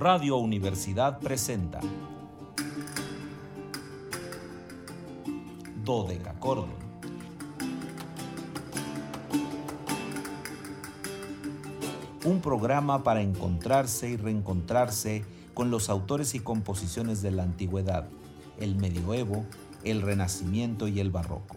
Radio Universidad presenta Dodecacordon. Un programa para encontrarse y reencontrarse con los autores y composiciones de la antigüedad, el medioevo, el renacimiento y el barroco.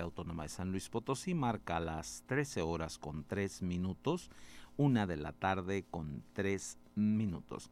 Autónoma de San Luis Potosí marca las 13 horas con 3 minutos, una de la tarde con 3 minutos.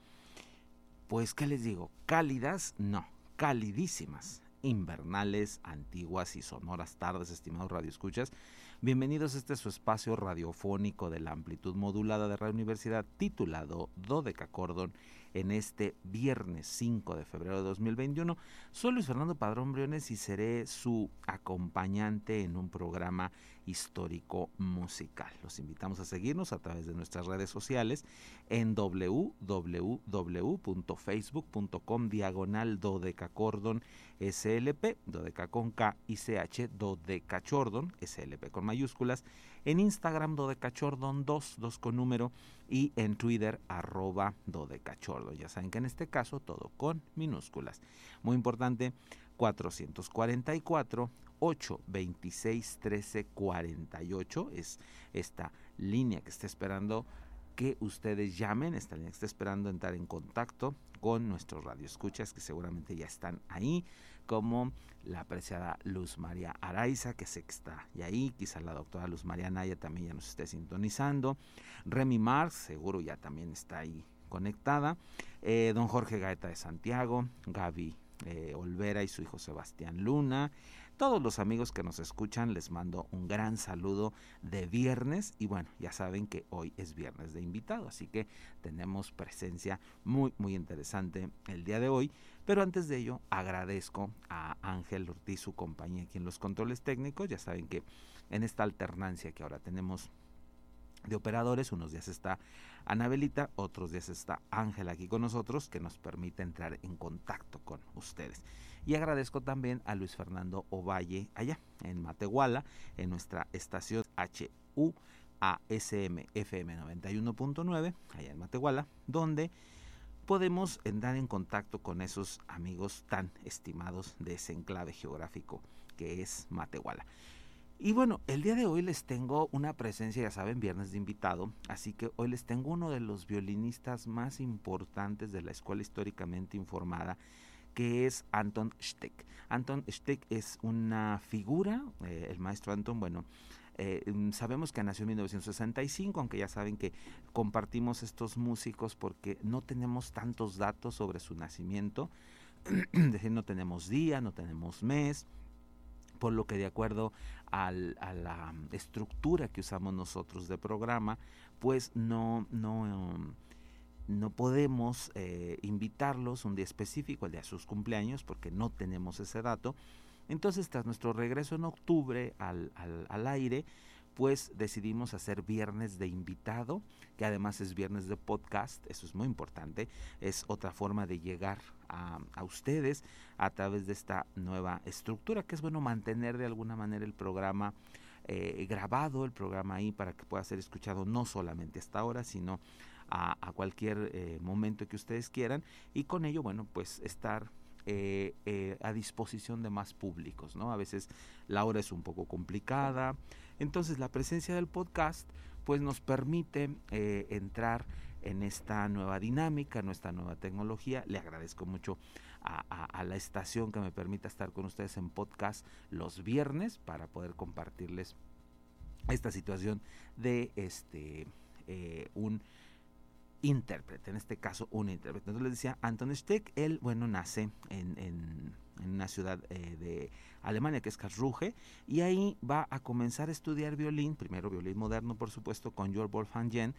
Pues, ¿qué les digo? ¿Cálidas? No, calidísimas. Invernales, antiguas y sonoras tardes, estimados radioescuchas. Bienvenidos a este su espacio radiofónico de la amplitud modulada de Radio Universidad titulado Dodeca Cordon en este viernes 5 de febrero de 2021. Soy Luis Fernando Padrón Briones y seré su acompañante en un programa histórico musical. Los invitamos a seguirnos a través de nuestras redes sociales en www.facebook.com diagonal dodecacordon slp, dodeca con K y CH, dodecachordon, slp con mayúsculas, en Instagram dodecachordon 2, 2 con número, y en Twitter arroba dodecachordon. Ya saben que en este caso todo con minúsculas. Muy importante, 444 826 1348 es esta línea que está esperando que ustedes llamen, esta línea que está esperando entrar en contacto con nuestros radioescuchas que seguramente ya están ahí, como la apreciada Luz María Araiza, que sé que está y ahí, quizá la doctora Luz María Naya también ya nos esté sintonizando, Remy Marx seguro ya también está ahí conectada, eh, don Jorge Gaeta de Santiago, Gaby eh, Olvera y su hijo Sebastián Luna, todos los amigos que nos escuchan les mando un gran saludo de viernes y bueno, ya saben que hoy es viernes de invitado, así que tenemos presencia muy muy interesante el día de hoy, pero antes de ello agradezco a Ángel Ortiz su compañía aquí en los controles técnicos, ya saben que en esta alternancia que ahora tenemos de operadores. Unos días está Anabelita, otros días está Ángel aquí con nosotros, que nos permite entrar en contacto con ustedes. Y agradezco también a Luis Fernando Ovalle, allá en Matehuala, en nuestra estación HU ASM FM 91.9, allá en Matehuala, donde podemos entrar en contacto con esos amigos tan estimados de ese enclave geográfico que es Matehuala. Y bueno, el día de hoy les tengo una presencia, ya saben, viernes de invitado, así que hoy les tengo uno de los violinistas más importantes de la escuela históricamente informada, que es Anton Steck. Anton Steck es una figura, eh, el maestro Anton, bueno, eh, sabemos que nació en 1965, aunque ya saben que compartimos estos músicos porque no tenemos tantos datos sobre su nacimiento, es decir, no tenemos día, no tenemos mes, por lo que de acuerdo a la estructura que usamos nosotros de programa, pues no, no, no podemos eh, invitarlos un día específico, el día de sus cumpleaños, porque no tenemos ese dato. Entonces, tras nuestro regreso en octubre al, al, al aire, pues decidimos hacer viernes de invitado, que además es viernes de podcast, eso es muy importante, es otra forma de llegar a, a, ustedes a través de esta nueva estructura, que es bueno mantener de alguna manera el programa eh, grabado, el programa ahí para que pueda ser escuchado no solamente hasta ahora, sino a, cualquier eh, momento que ustedes quieran y con ello, bueno, pues estar eh, eh, a disposición de más públicos, ¿no? A veces la hora es un poco complicada, entonces la presencia del podcast pues nos permite eh, entrar en esta nueva dinámica, en esta nueva tecnología. Le agradezco mucho a, a, la estación que me permita estar con ustedes en podcast los viernes para poder compartirles esta situación de este un intérprete, en este caso un intérprete. Entonces les decía, Anton Steck, él, bueno, nace en, en una ciudad eh, de Alemania que es Karlsruhe y ahí va a comenzar a estudiar violín, primero violín moderno por supuesto con Georg Wolfgang Jen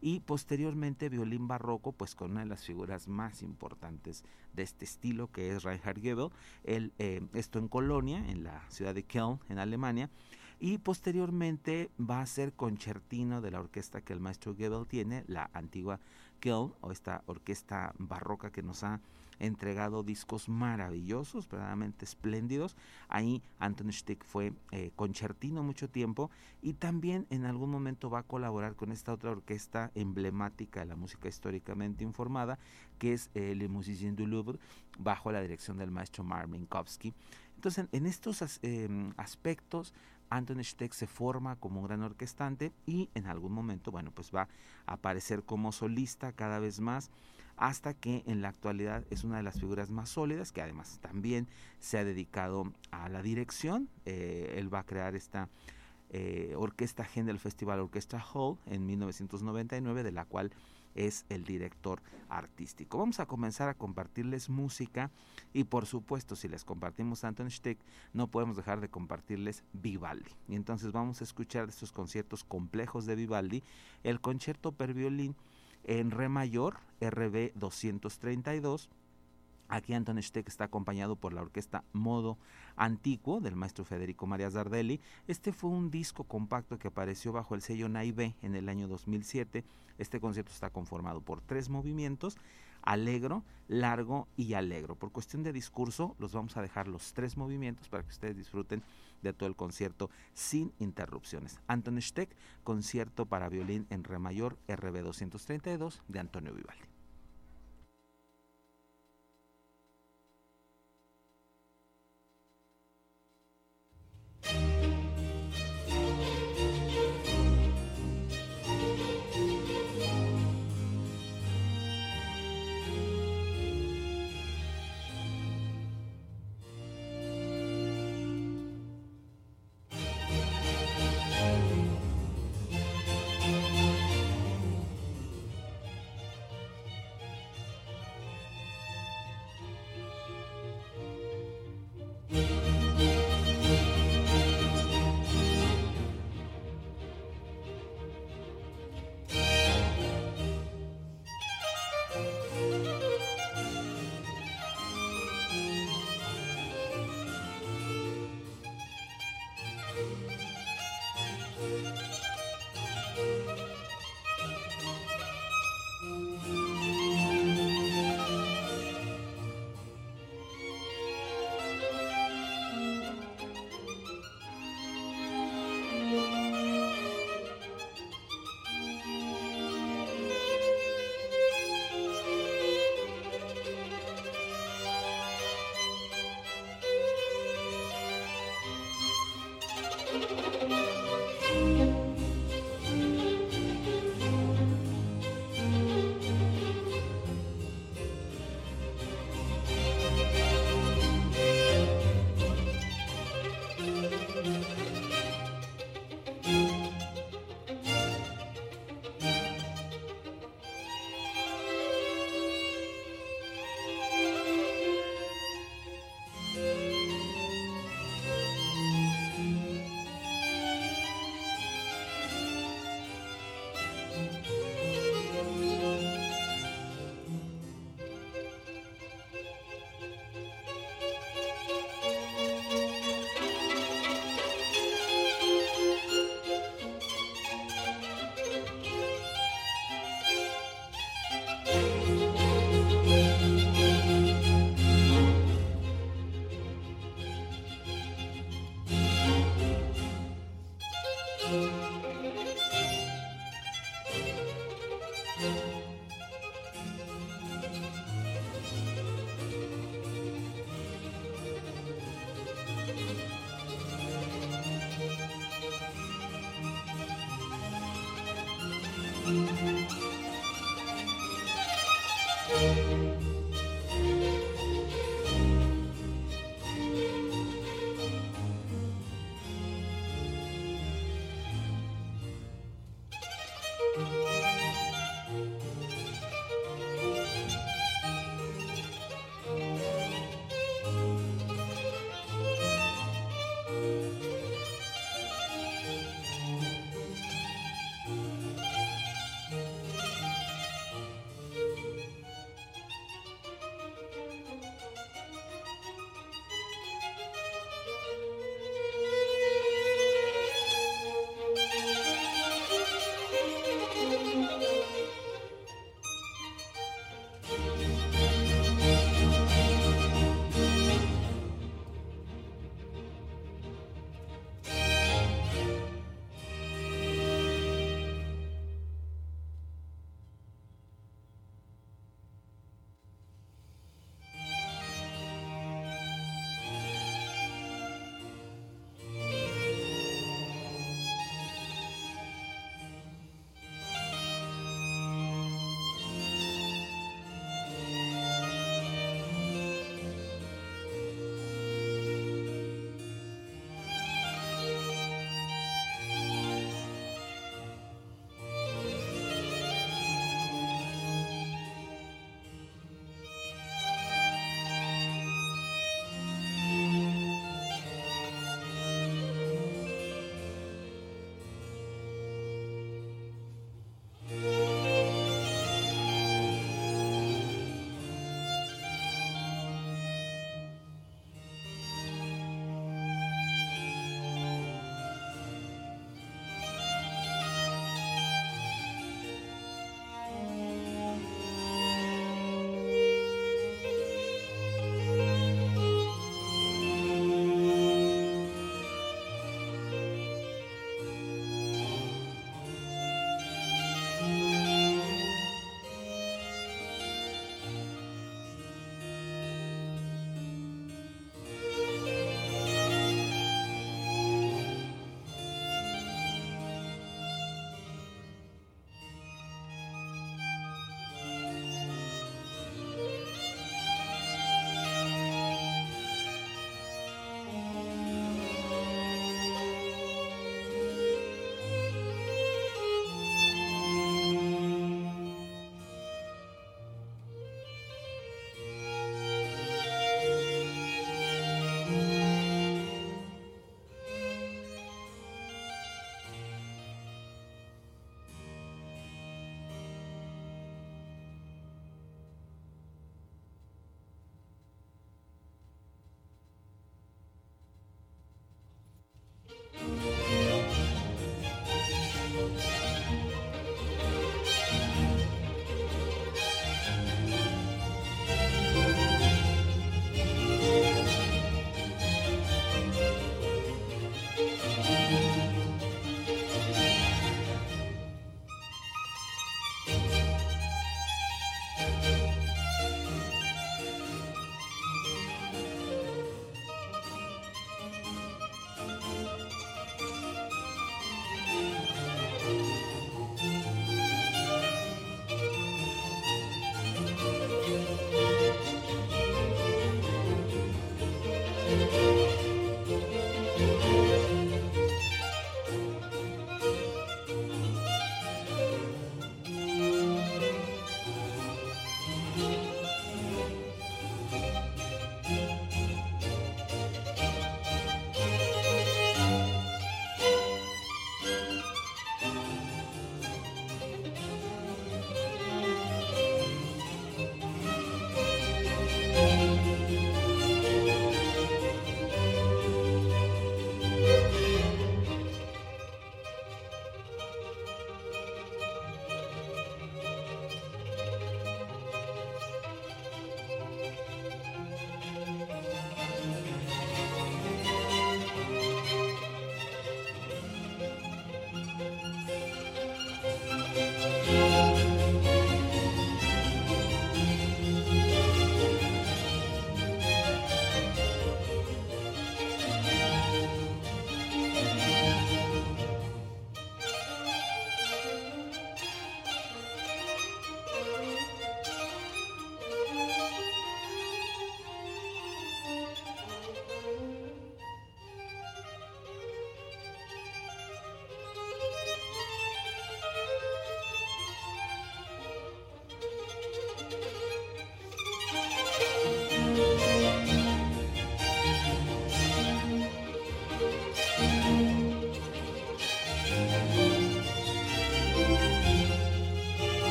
y posteriormente violín barroco pues con una de las figuras más importantes de este estilo que es Reinhard Goebel, él, eh, esto en Colonia, en la ciudad de Köln, en Alemania, y posteriormente va a ser concertino de la orquesta que el maestro Goebel tiene, la antigua O esta orquesta barroca que nos ha entregado discos maravillosos, verdaderamente espléndidos. Ahí Anton Stick fue eh, concertino mucho tiempo y también en algún momento va a colaborar con esta otra orquesta emblemática de la música históricamente informada, que es eh, Le Musiciens du Louvre, bajo la dirección del maestro Mark Minkowski. Entonces, en, estos em, aspectos, Anton Steck se forma como un gran orquestante y en algún momento, bueno, pues va a aparecer como solista cada vez más hasta que en la actualidad es una de las figuras más sólidas, que además también se ha dedicado a la dirección. Eh, él va a crear esta eh, orquesta Händel Festival Orchestra Hall en 1999, de la cual es el director artístico. Vamos a comenzar a compartirles música y por supuesto si les compartimos Anton Stick no podemos dejar de compartirles Vivaldi. Y entonces vamos a escuchar estos conciertos complejos de Vivaldi, el concierto per violín en re mayor, RB 232. Aquí Anton Steck está acompañado por la orquesta Modo Antiguo del maestro Federico María Zardelli. Este fue un disco compacto que apareció bajo el sello Naive en el año 2007. Este concierto está conformado por tres movimientos, alegro, largo y alegro. Por cuestión de discurso, los vamos a dejar los tres movimientos para que ustedes disfruten de todo el concierto sin interrupciones. Anton Steck, concierto para violín en re mayor RB 232 de Antonio Vivaldi.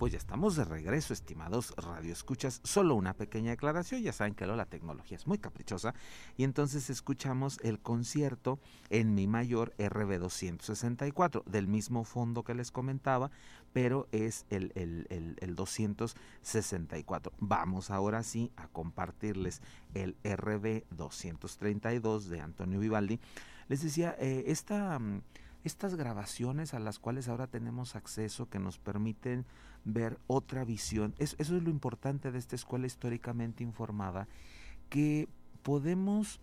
Pues ya estamos de regreso, estimados radioescuchas. Solo una pequeña aclaración, ya saben que la tecnología es muy caprichosa. Y entonces escuchamos el concierto en Mi Mayor RB264, del mismo fondo que les comentaba, pero es el, el, el 264. Vamos ahora sí a compartirles el RB232 de Antonio Vivaldi. Les decía, eh, esta, mm, estas grabaciones a las cuales ahora tenemos acceso que nos permiten ver otra visión. eso es lo importante de esta escuela históricamente informada, que podemos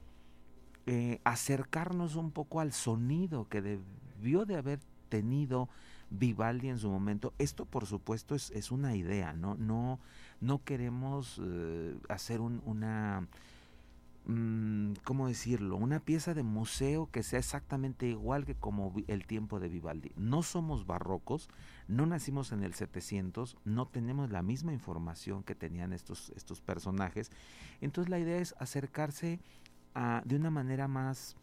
eh, acercarnos un poco al sonido que debió de haber tenido Vivaldi en su momento. Esto, por supuesto, es, es una idea, ¿no? No, no queremos eh, hacer un, una ¿cómo decirlo? Una pieza de museo que sea exactamente igual que como el tiempo de Vivaldi. No somos barrocos, no nacimos en el 700, no tenemos la misma información que tenían estos, estos personajes. Entonces la idea es acercarse a, de una manera más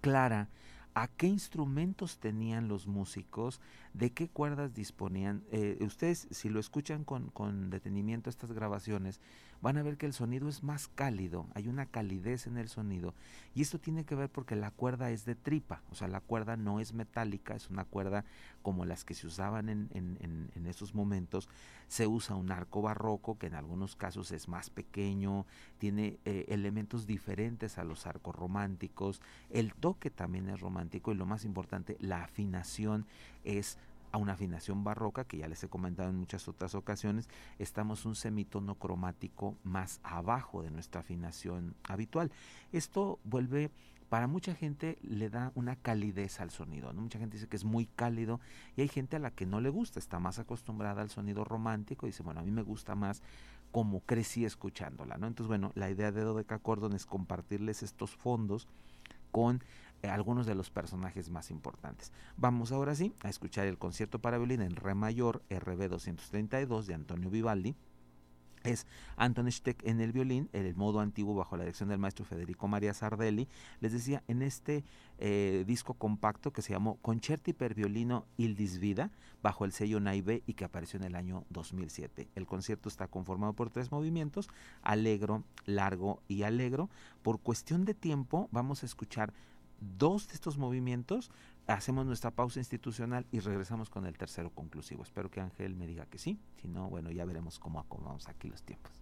clara a qué instrumentos tenían los músicos, de qué cuerdas disponían. Eh, ustedes, si lo escuchan con, con detenimiento estas grabaciones, van a ver que el sonido es más cálido, hay una calidez en el sonido y esto tiene que ver porque la cuerda es de tripa, o sea, la cuerda no es metálica, es una cuerda como las que se usaban en, en, en, esos momentos, se usa un arco barroco que en algunos casos es más pequeño, tiene eh, elementos diferentes a los arcos románticos, el toque también es romántico y lo más importante, la afinación es a una afinación barroca, que ya les he comentado en muchas otras ocasiones, estamos un semitono cromático más abajo de nuestra afinación habitual. Esto vuelve, para mucha gente le da una calidez al sonido, ¿no? Mucha gente dice que es muy cálido y hay gente a la que no le gusta, está más acostumbrada al sonido romántico y dice, bueno, a mí me gusta más como crecí escuchándola, ¿no? Entonces, bueno, la idea de Dodeca Cordon es compartirles estos fondos con algunos de los personajes más importantes. Vamos ahora sí a escuchar el concierto para violín en re mayor RB 232 de Antonio Vivaldi. Es Anton Steck en el violín, en el modo antiguo bajo la dirección del maestro Federico María Sardelli. Les decía, en este eh, disco compacto que se llamó Concerti per violino Il Disvida, bajo el sello Naive y que apareció en el año 2007. El concierto está conformado por tres movimientos, alegro, largo y alegro. Por cuestión de tiempo, vamos a escuchar dos de estos movimientos, hacemos nuestra pausa institucional y regresamos con el tercero conclusivo. Espero que Ángel me diga que sí, si no, bueno, ya veremos cómo acomodamos aquí los tiempos.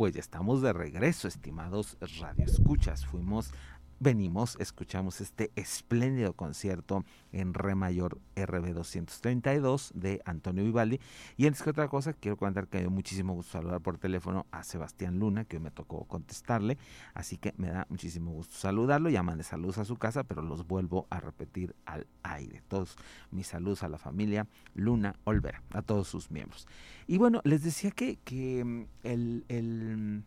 Pues ya estamos de regreso, estimados radioescuchas. Fuimos venimos, escuchamos este espléndido concierto en Re mayor RB 232 de Antonio Vivaldi. Y antes que otra cosa, quiero comentar que me dio muchísimo gusto saludar por teléfono a Sebastián Luna, que hoy me tocó contestarle. Así que me da muchísimo gusto saludarlo. Ya de saludos a su casa, pero los vuelvo a repetir al aire. Todos mis saludos a la familia Luna Olvera, a todos sus miembros. Y bueno, les decía que, que mm, el, el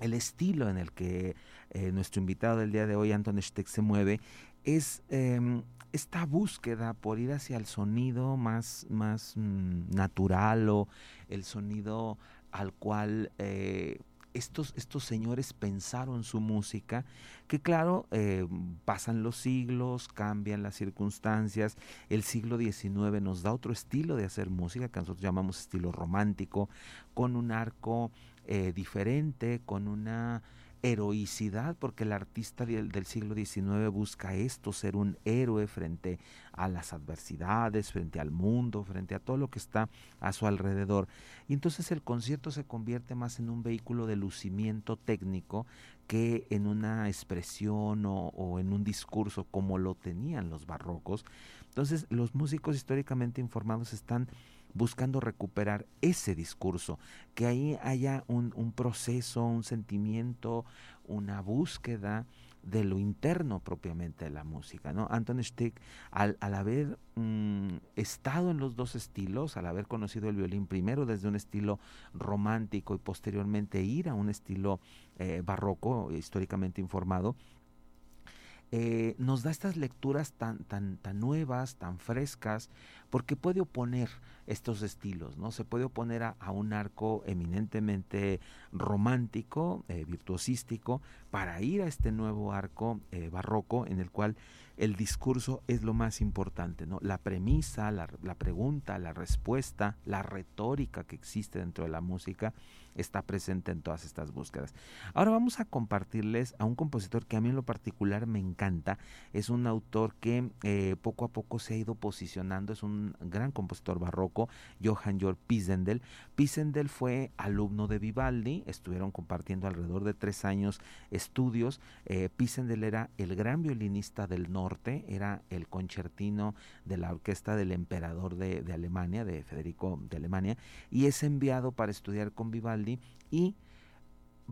el estilo en el que eh, nuestro invitado del día de hoy, Anton Steck, se mueve, es em, esta búsqueda por ir hacia el sonido más, más mm, natural o el sonido al cual eh, estos, estos señores pensaron su música, que claro, eh, pasan los siglos, cambian las circunstancias, el siglo XIX nos da otro estilo de hacer música que nosotros llamamos estilo romántico, con un arco eh, diferente, con una heroicidad, porque el artista del, siglo XIX busca esto, ser un héroe frente a las adversidades, frente al mundo, frente a todo lo que está a su alrededor. Y entonces el concierto se convierte más en un vehículo de lucimiento técnico que en una expresión o, o en un discurso como lo tenían los barrocos. Entonces los músicos históricamente informados están buscando recuperar ese discurso, que ahí haya un, proceso, un sentimiento, una búsqueda de lo interno propiamente de la música. ¿no? Anton Stick, al, haber mm, estado en los dos estilos, al haber conocido el violín primero desde un estilo romántico y posteriormente ir a un estilo eh, barroco, históricamente informado, eh, nos da estas lecturas tan, tan, tan nuevas, tan frescas, porque puede oponer estos estilos, ¿no? Se puede oponer a, un arco eminentemente romántico, eh, virtuosístico, para ir a este nuevo arco eh, barroco en el cual el discurso es lo más importante, ¿no? La premisa, la, pregunta, la respuesta, la retórica que existe dentro de la música está presente en todas estas búsquedas. Ahora vamos a compartirles a un compositor que a mí en lo particular me encanta. Es un autor que eh, poco a poco se ha ido posicionando, es un gran compositor barroco, Johann Georg Pisendel. Pisendel fue alumno de Vivaldi, estuvieron compartiendo alrededor de tres años estudios. Eh, Pisendel era el gran violinista del norte, era el concertino de la orquesta del emperador de, de Alemania, de Federico de Alemania, y es enviado para estudiar con Vivaldi y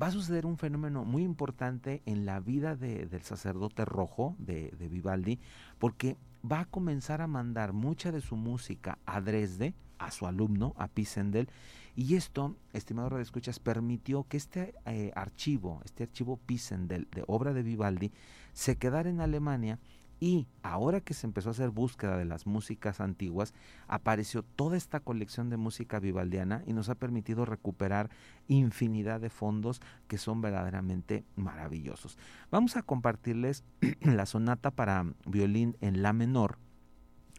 va a suceder un fenómeno muy importante en la vida del sacerdote rojo de, Vivaldi, porque va a comenzar a mandar mucha de su música a Dresde, a su alumno, a Pisendel, y esto, estimado Radio Escuchas, permitió que este eh, archivo, este archivo Pisendel de obra de Vivaldi, se quedara en Alemania y ahora que se empezó a hacer búsqueda de las músicas antiguas, apareció toda esta colección de música vivaldiana y nos ha permitido recuperar infinidad de fondos que son verdaderamente maravillosos. Vamos a compartirles la sonata para violín en la menor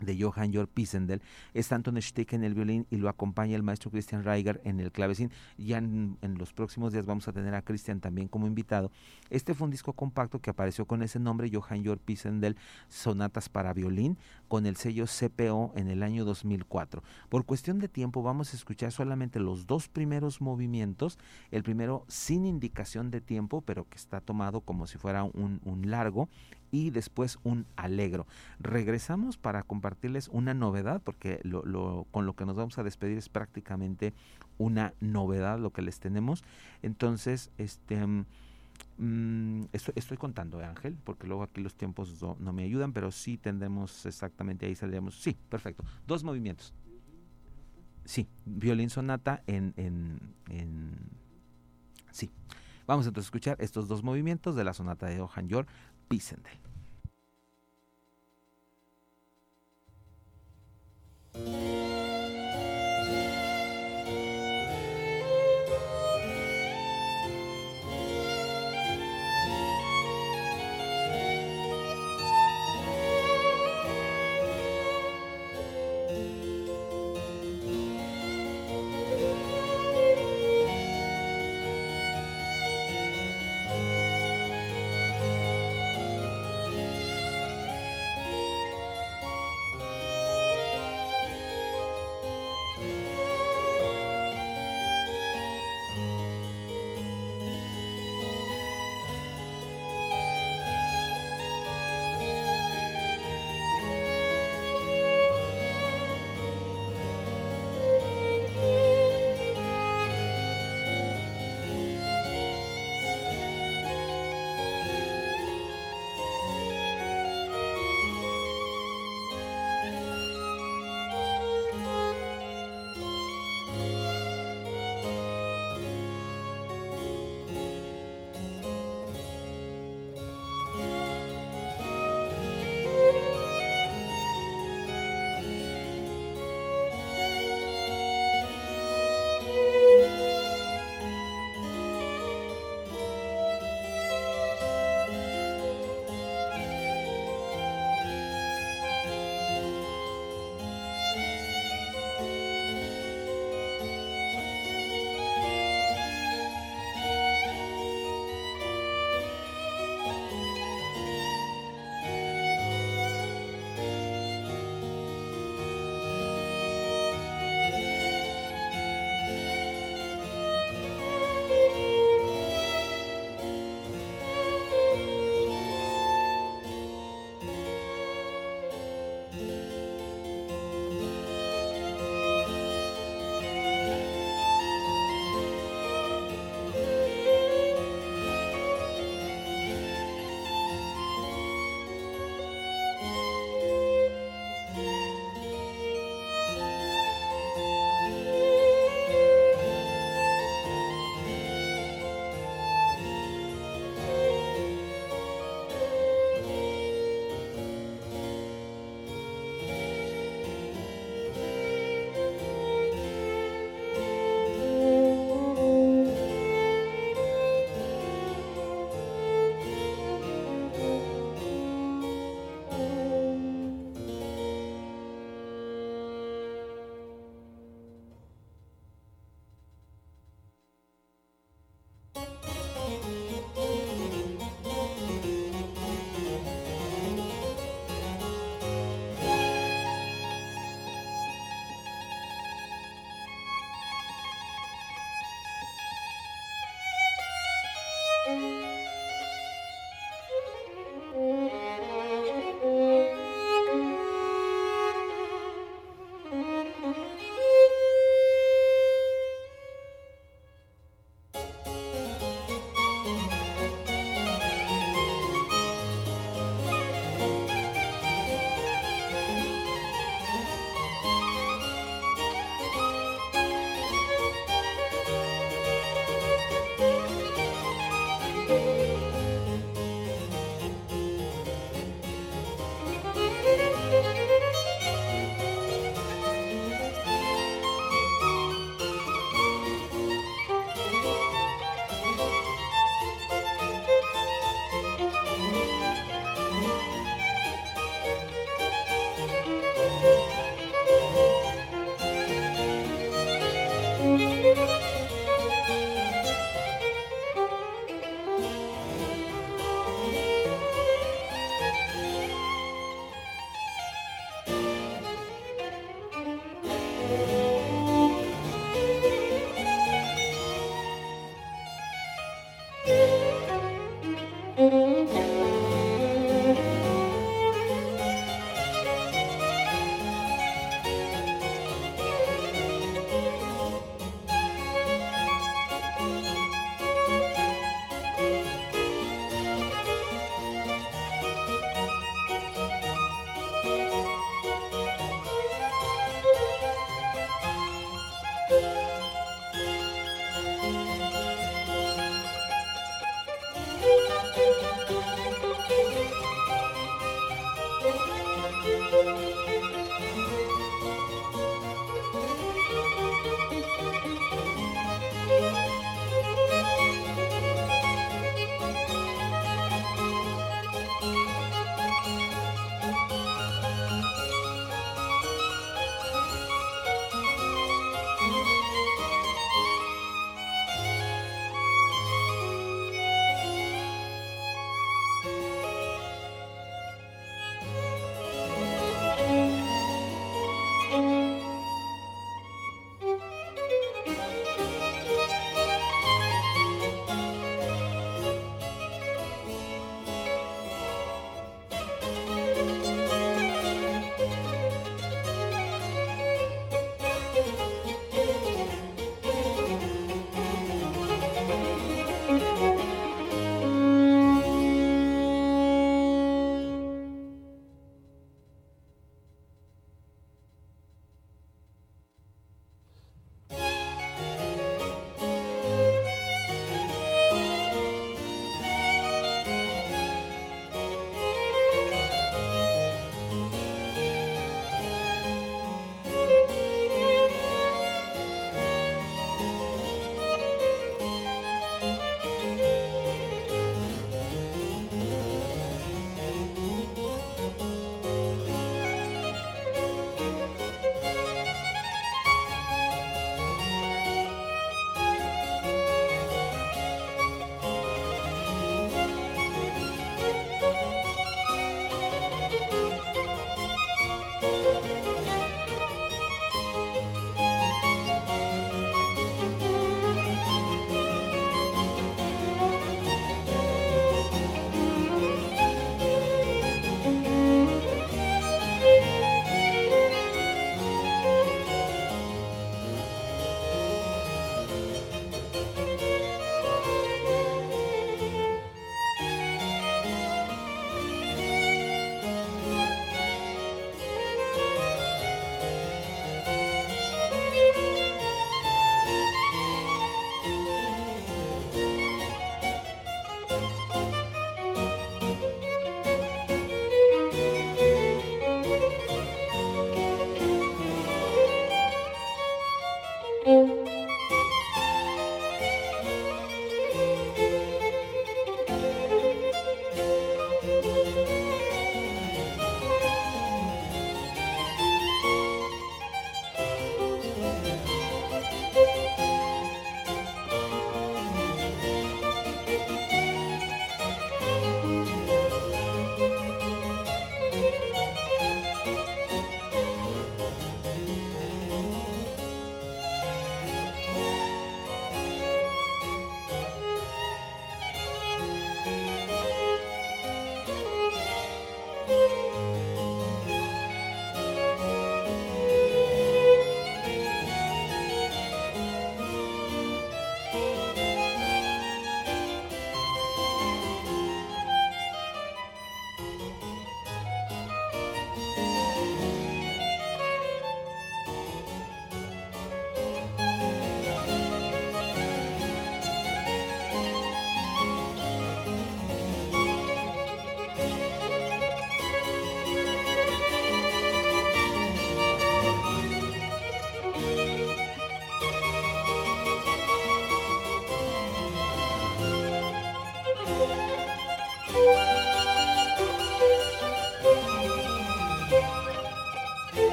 de Johann Georg Pisendel, es Anton Stick en el violín y lo acompaña el maestro Christian Reiger en el clavecín. Ya en, los próximos días vamos a tener a Christian también como invitado. Este fue un disco compacto que apareció con ese nombre, Johann Georg Pisendel, Sonatas para Violín, con el sello CPO en el año 2004. Por cuestión de tiempo vamos a escuchar solamente los dos primeros movimientos, el primero sin indicación de tiempo, pero que está tomado como si fuera un, un largo, y después un alegro. Regresamos para compartirles una novedad, porque con lo que nos vamos a despedir es prácticamente una novedad lo que les tenemos. Entonces, este... Mm, estoy, contando, ¿eh, Ángel, porque luego aquí los tiempos no, me ayudan, pero sí tendremos exactamente ahí saldríamos. Sí, perfecto. Dos movimientos. Sí, violín sonata en, en, en sí. Vamos entonces a escuchar estos dos movimientos de la sonata de Johann Georg Pisendel. Yeah.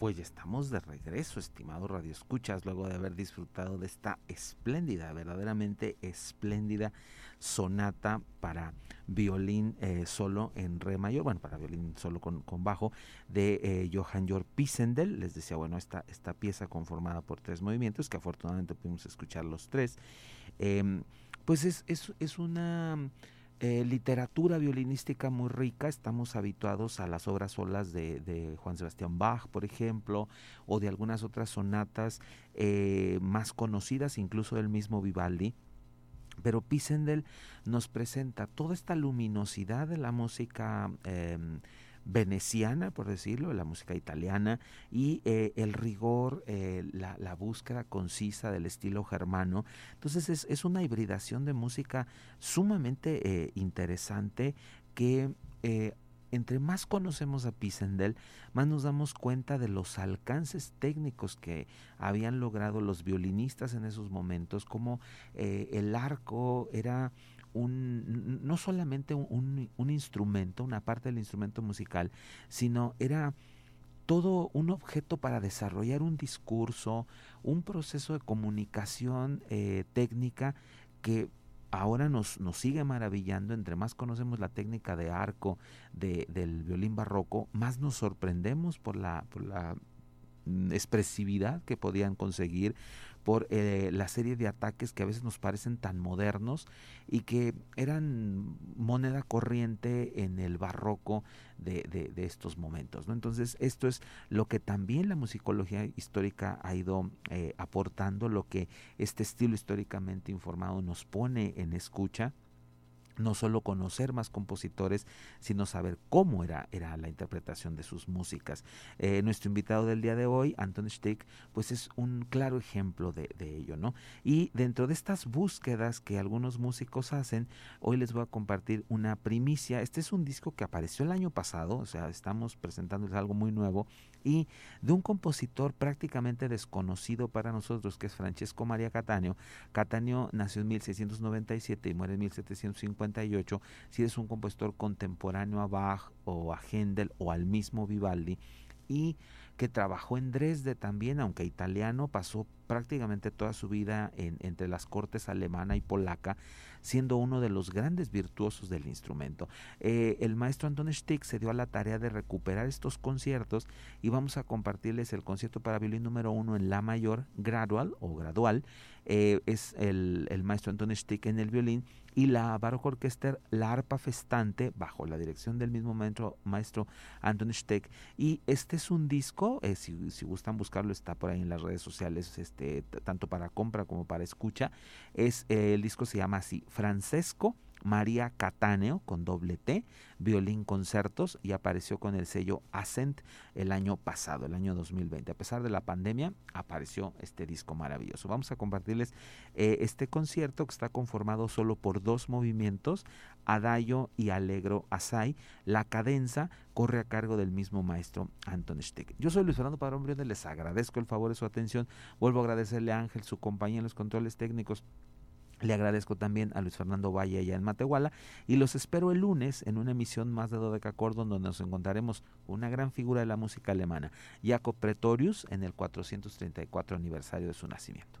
Pues ya estamos de regreso, estimado Radio Escuchas, luego de haber disfrutado de esta espléndida, verdaderamente espléndida sonata para violín eh, solo en re mayor, bueno, para violín solo con, bajo, de eh, Johann Georg Pisendel. Les decía, bueno, esta, esta pieza conformada por tres movimientos, que afortunadamente pudimos escuchar los tres, em, pues es, es, es una eh, literatura violinística muy rica, estamos habituados a las obras solas de, Juan Sebastián Bach, por ejemplo, o de algunas otras sonatas eh, más conocidas, incluso del mismo Vivaldi. Pero Pisendel nos presenta toda esta luminosidad de la música em, veneciana, por decirlo, la música italiana, y eh, el rigor, eh, la, búsqueda concisa del estilo germano. Entonces es, es una hibridación de música sumamente eh, interesante que entre más conocemos a Pisendel, más nos damos cuenta de los alcances técnicos que habían logrado los violinistas en esos momentos, como el arco era un, no solamente un, un, instrumento, una parte del instrumento musical, sino era todo un objeto para desarrollar un discurso, un proceso de comunicación eh, técnica que ahora nos, nos sigue maravillando, entre más conocemos la técnica de arco de, del violín barroco, más nos sorprendemos por la, por la mm, expresividad que podían conseguir, por eh, la serie de ataques que a veces nos parecen tan modernos y que eran moneda corriente en el barroco de, de, estos momentos. ¿no? Entonces, esto es lo que también la musicología histórica ha ido eh, aportando, lo que este estilo históricamente informado nos pone en escucha no solo conocer más compositores, sino saber cómo era, era la interpretación de sus músicas. Eh, nuestro invitado del día de hoy, Anton Stick, pues es un claro ejemplo de, ello, ¿no? Y dentro de estas búsquedas que algunos músicos hacen, hoy les voy a compartir una primicia. Este es un disco que apareció el año pasado, o sea, estamos presentándoles algo muy nuevo, y de un compositor prácticamente desconocido para nosotros, que es Francesco María Catania. Catania nació en 1697 y muere en 1758. Si es un compositor contemporáneo a Bach o a Händel o al mismo Vivaldi, y que trabajó en Dresde también, aunque italiano, pasó prácticamente toda su vida en, entre las cortes alemana y polaca, siendo uno de los grandes virtuosos del instrumento. Eh, el maestro Anton Stick se dio a la tarea de recuperar estos conciertos y vamos a compartirles el concierto para violín número uno en La mayor, gradual o gradual, eh, es el, el maestro Anton Stick en el violín y la Baroque Orchester La Arpa Festante, bajo la dirección del mismo maestro, maestro Anton Steck. Y este es un disco, eh, si, gustan buscarlo, está por ahí en las redes sociales, este, tanto para compra como para escucha. Es, eh, el disco se llama así, Francesco María Cataneo con doble T, violín concertos y apareció con el sello Ascent el año pasado, el año 2020. A pesar de la pandemia, apareció este disco maravilloso. Vamos a compartirles eh, este concierto que está conformado solo por dos movimientos, Adagio y Alegro Asai. La cadenza corre a cargo del mismo maestro Anton Steck. Yo soy Luis Fernando Padrón Briones, les agradezco el favor de su atención. Vuelvo a agradecerle a Ángel su compañía en los controles técnicos le agradezco también a Luis Fernando Valle allá en Matehuala y los espero el lunes en una emisión más de Dodeca donde nos encontraremos una gran figura de la música alemana, Jacob Pretorius, en el 434 aniversario de su nacimiento.